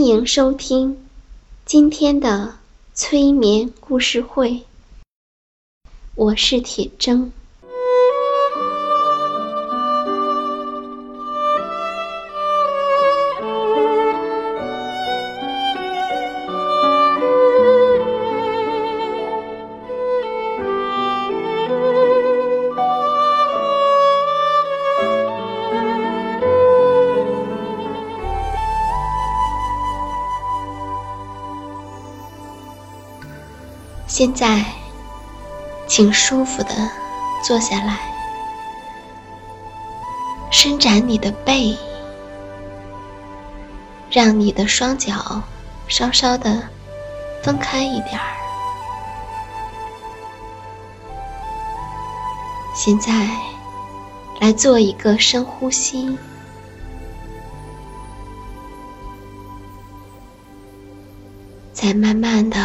欢迎收听今天的催眠故事会，我是铁铮。现在，请舒服的坐下来，伸展你的背，让你的双脚稍稍的分开一点儿。现在，来做一个深呼吸，再慢慢的。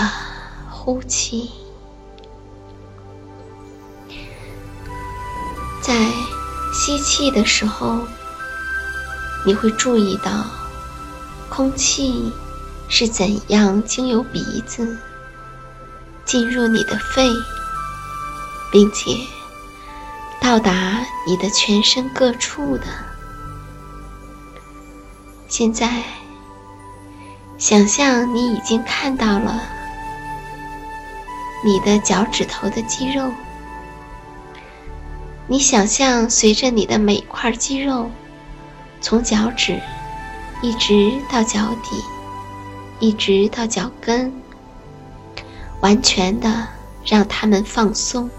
呼气，在吸气的时候，你会注意到空气是怎样经由鼻子进入你的肺，并且到达你的全身各处的。现在，想象你已经看到了。你的脚趾头的肌肉，你想象随着你的每块肌肉，从脚趾一直到脚底，一直到脚跟，完全的让它们放松，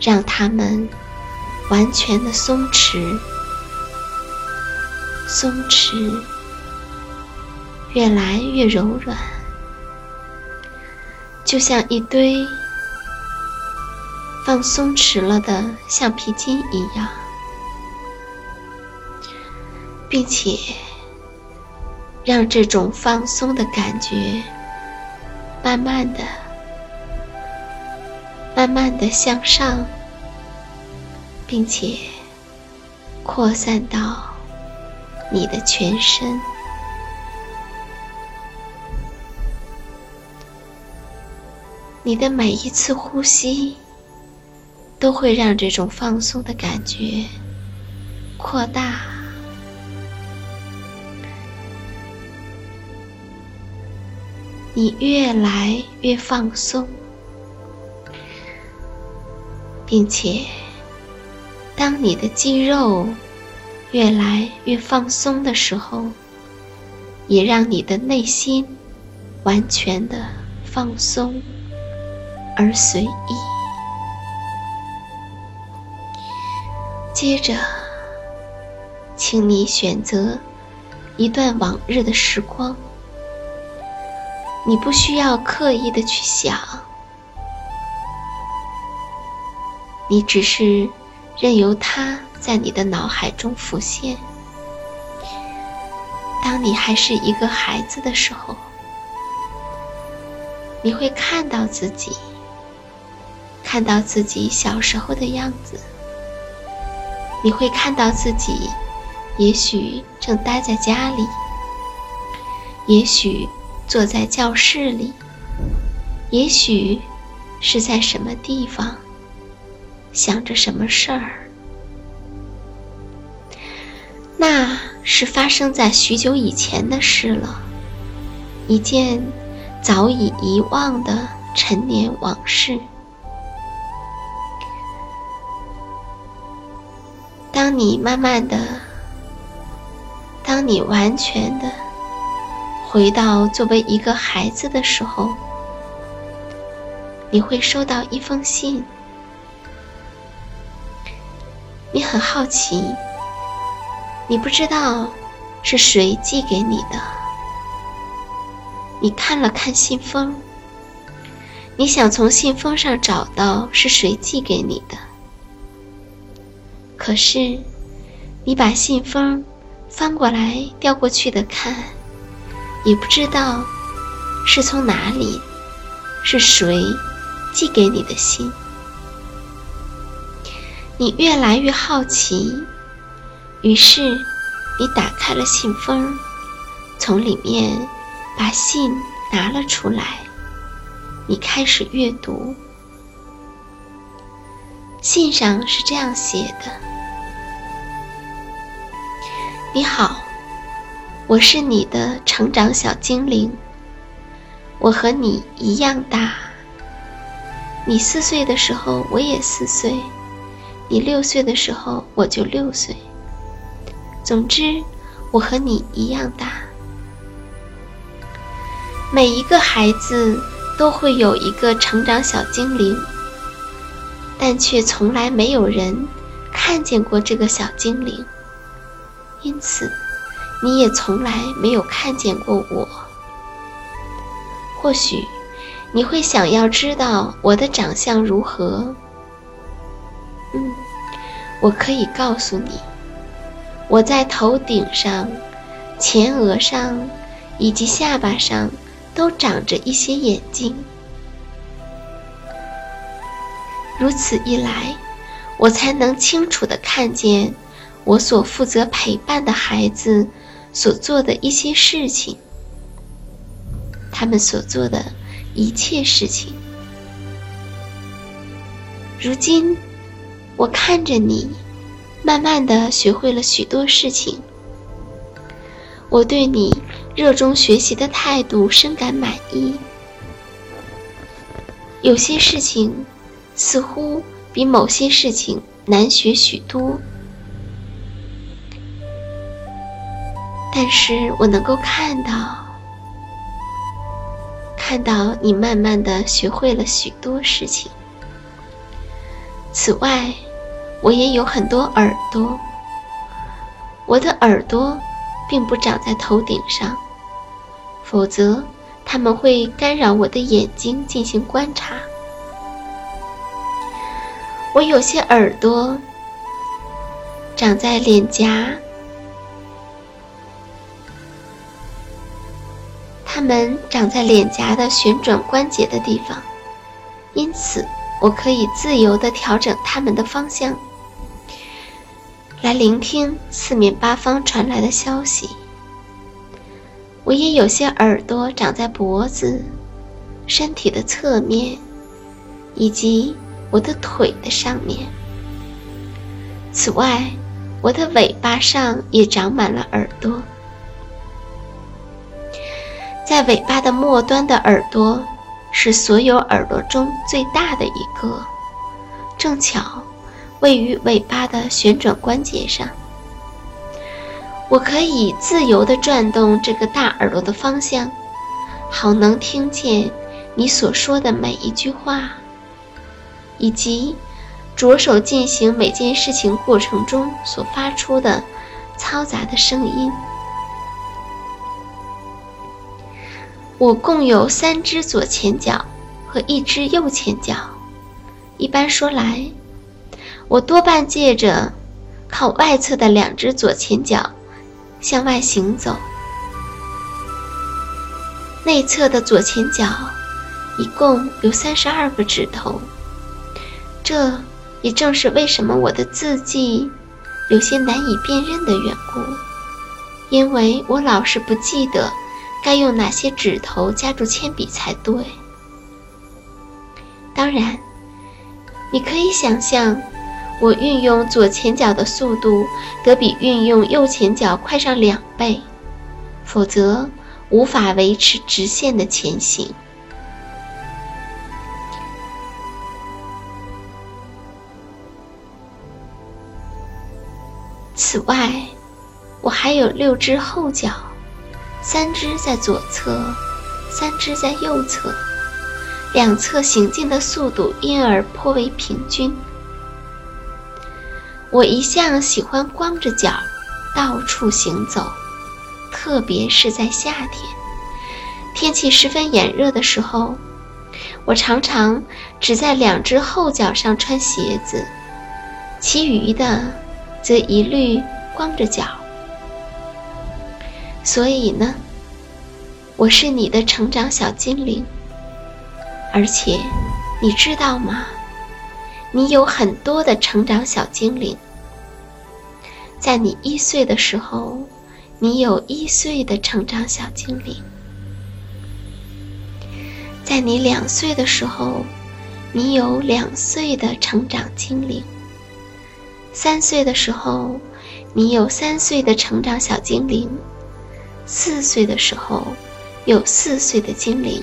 让它们完全的松弛，松弛，越来越柔软。就像一堆放松弛了的橡皮筋一样，并且让这种放松的感觉慢慢的、慢慢的向上，并且扩散到你的全身。你的每一次呼吸，都会让这种放松的感觉扩大。你越来越放松，并且，当你的肌肉越来越放松的时候，也让你的内心完全的放松。而随意。接着，请你选择一段往日的时光，你不需要刻意的去想，你只是任由它在你的脑海中浮现。当你还是一个孩子的时候，你会看到自己。看到自己小时候的样子。你会看到自己，也许正待在家里，也许坐在教室里，也许是在什么地方，想着什么事儿。那是发生在许久以前的事了，一件早已遗忘的陈年往事。当你慢慢的，当你完全的回到作为一个孩子的时候，你会收到一封信。你很好奇，你不知道是谁寄给你的。你看了看信封，你想从信封上找到是谁寄给你的。可是，你把信封翻过来调过去的看，也不知道是从哪里，是谁寄给你的信。你越来越好奇，于是你打开了信封，从里面把信拿了出来，你开始阅读。信上是这样写的。你好，我是你的成长小精灵。我和你一样大。你四岁的时候，我也四岁；你六岁的时候，我就六岁。总之，我和你一样大。每一个孩子都会有一个成长小精灵，但却从来没有人看见过这个小精灵。因此，你也从来没有看见过我。或许你会想要知道我的长相如何？嗯，我可以告诉你，我在头顶上、前额上以及下巴上都长着一些眼睛。如此一来，我才能清楚地看见。我所负责陪伴的孩子所做的一些事情，他们所做的一切事情。如今，我看着你，慢慢的学会了许多事情。我对你热衷学习的态度深感满意。有些事情似乎比某些事情难学许多。但是我能够看到，看到你慢慢的学会了许多事情。此外，我也有很多耳朵。我的耳朵并不长在头顶上，否则它们会干扰我的眼睛进行观察。我有些耳朵长在脸颊。它们长在脸颊的旋转关节的地方，因此我可以自由地调整它们的方向，来聆听四面八方传来的消息。我也有些耳朵长在脖子、身体的侧面，以及我的腿的上面。此外，我的尾巴上也长满了耳朵。在尾巴的末端的耳朵，是所有耳朵中最大的一个，正巧位于尾巴的旋转关节上。我可以自由地转动这个大耳朵的方向，好能听见你所说的每一句话，以及着手进行每件事情过程中所发出的嘈杂的声音。我共有三只左前脚和一只右前脚。一般说来，我多半借着靠外侧的两只左前脚向外行走。内侧的左前脚一共有三十二个指头，这也正是为什么我的字迹有些难以辨认的缘故，因为我老是不记得该用哪些指头夹住铅笔才对。当然，你可以想象，我运用左前脚的速度得比运用右前脚快上两倍，否则无法维持直线的前行。此外，我还有六只后脚，三只在左侧，三只在右侧。两侧行进的速度因而颇为平均。我一向喜欢光着脚到处行走，特别是在夏天，天气十分炎热的时候，我常常只在两只后脚上穿鞋子，其余的则一律光着脚。所以呢，我是你的成长小精灵。而且，你知道吗？你有很多的成长小精灵。在你一岁的时候，你有一岁的成长小精灵；在你两岁的时候，你有两岁的成长精灵；三岁的时候，你有三岁的成长小精灵；四岁的时候，有四岁的精灵。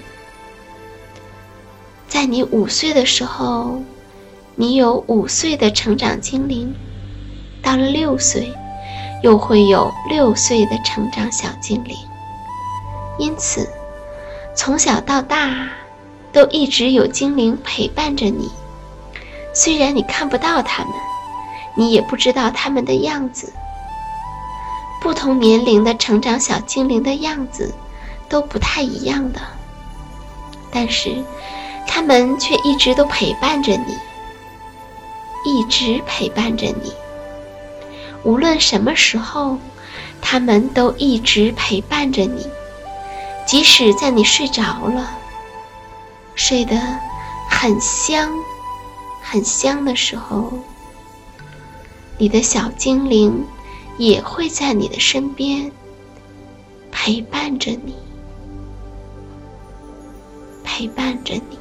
在你五岁的时候，你有五岁的成长精灵；到了六岁，又会有六岁的成长小精灵。因此，从小到大，都一直有精灵陪伴着你。虽然你看不到他们，你也不知道他们的样子。不同年龄的成长小精灵的样子都不太一样的，但是。他们却一直都陪伴着你，一直陪伴着你。无论什么时候，他们都一直陪伴着你。即使在你睡着了，睡得很香、很香的时候，你的小精灵也会在你的身边陪伴着你，陪伴着你。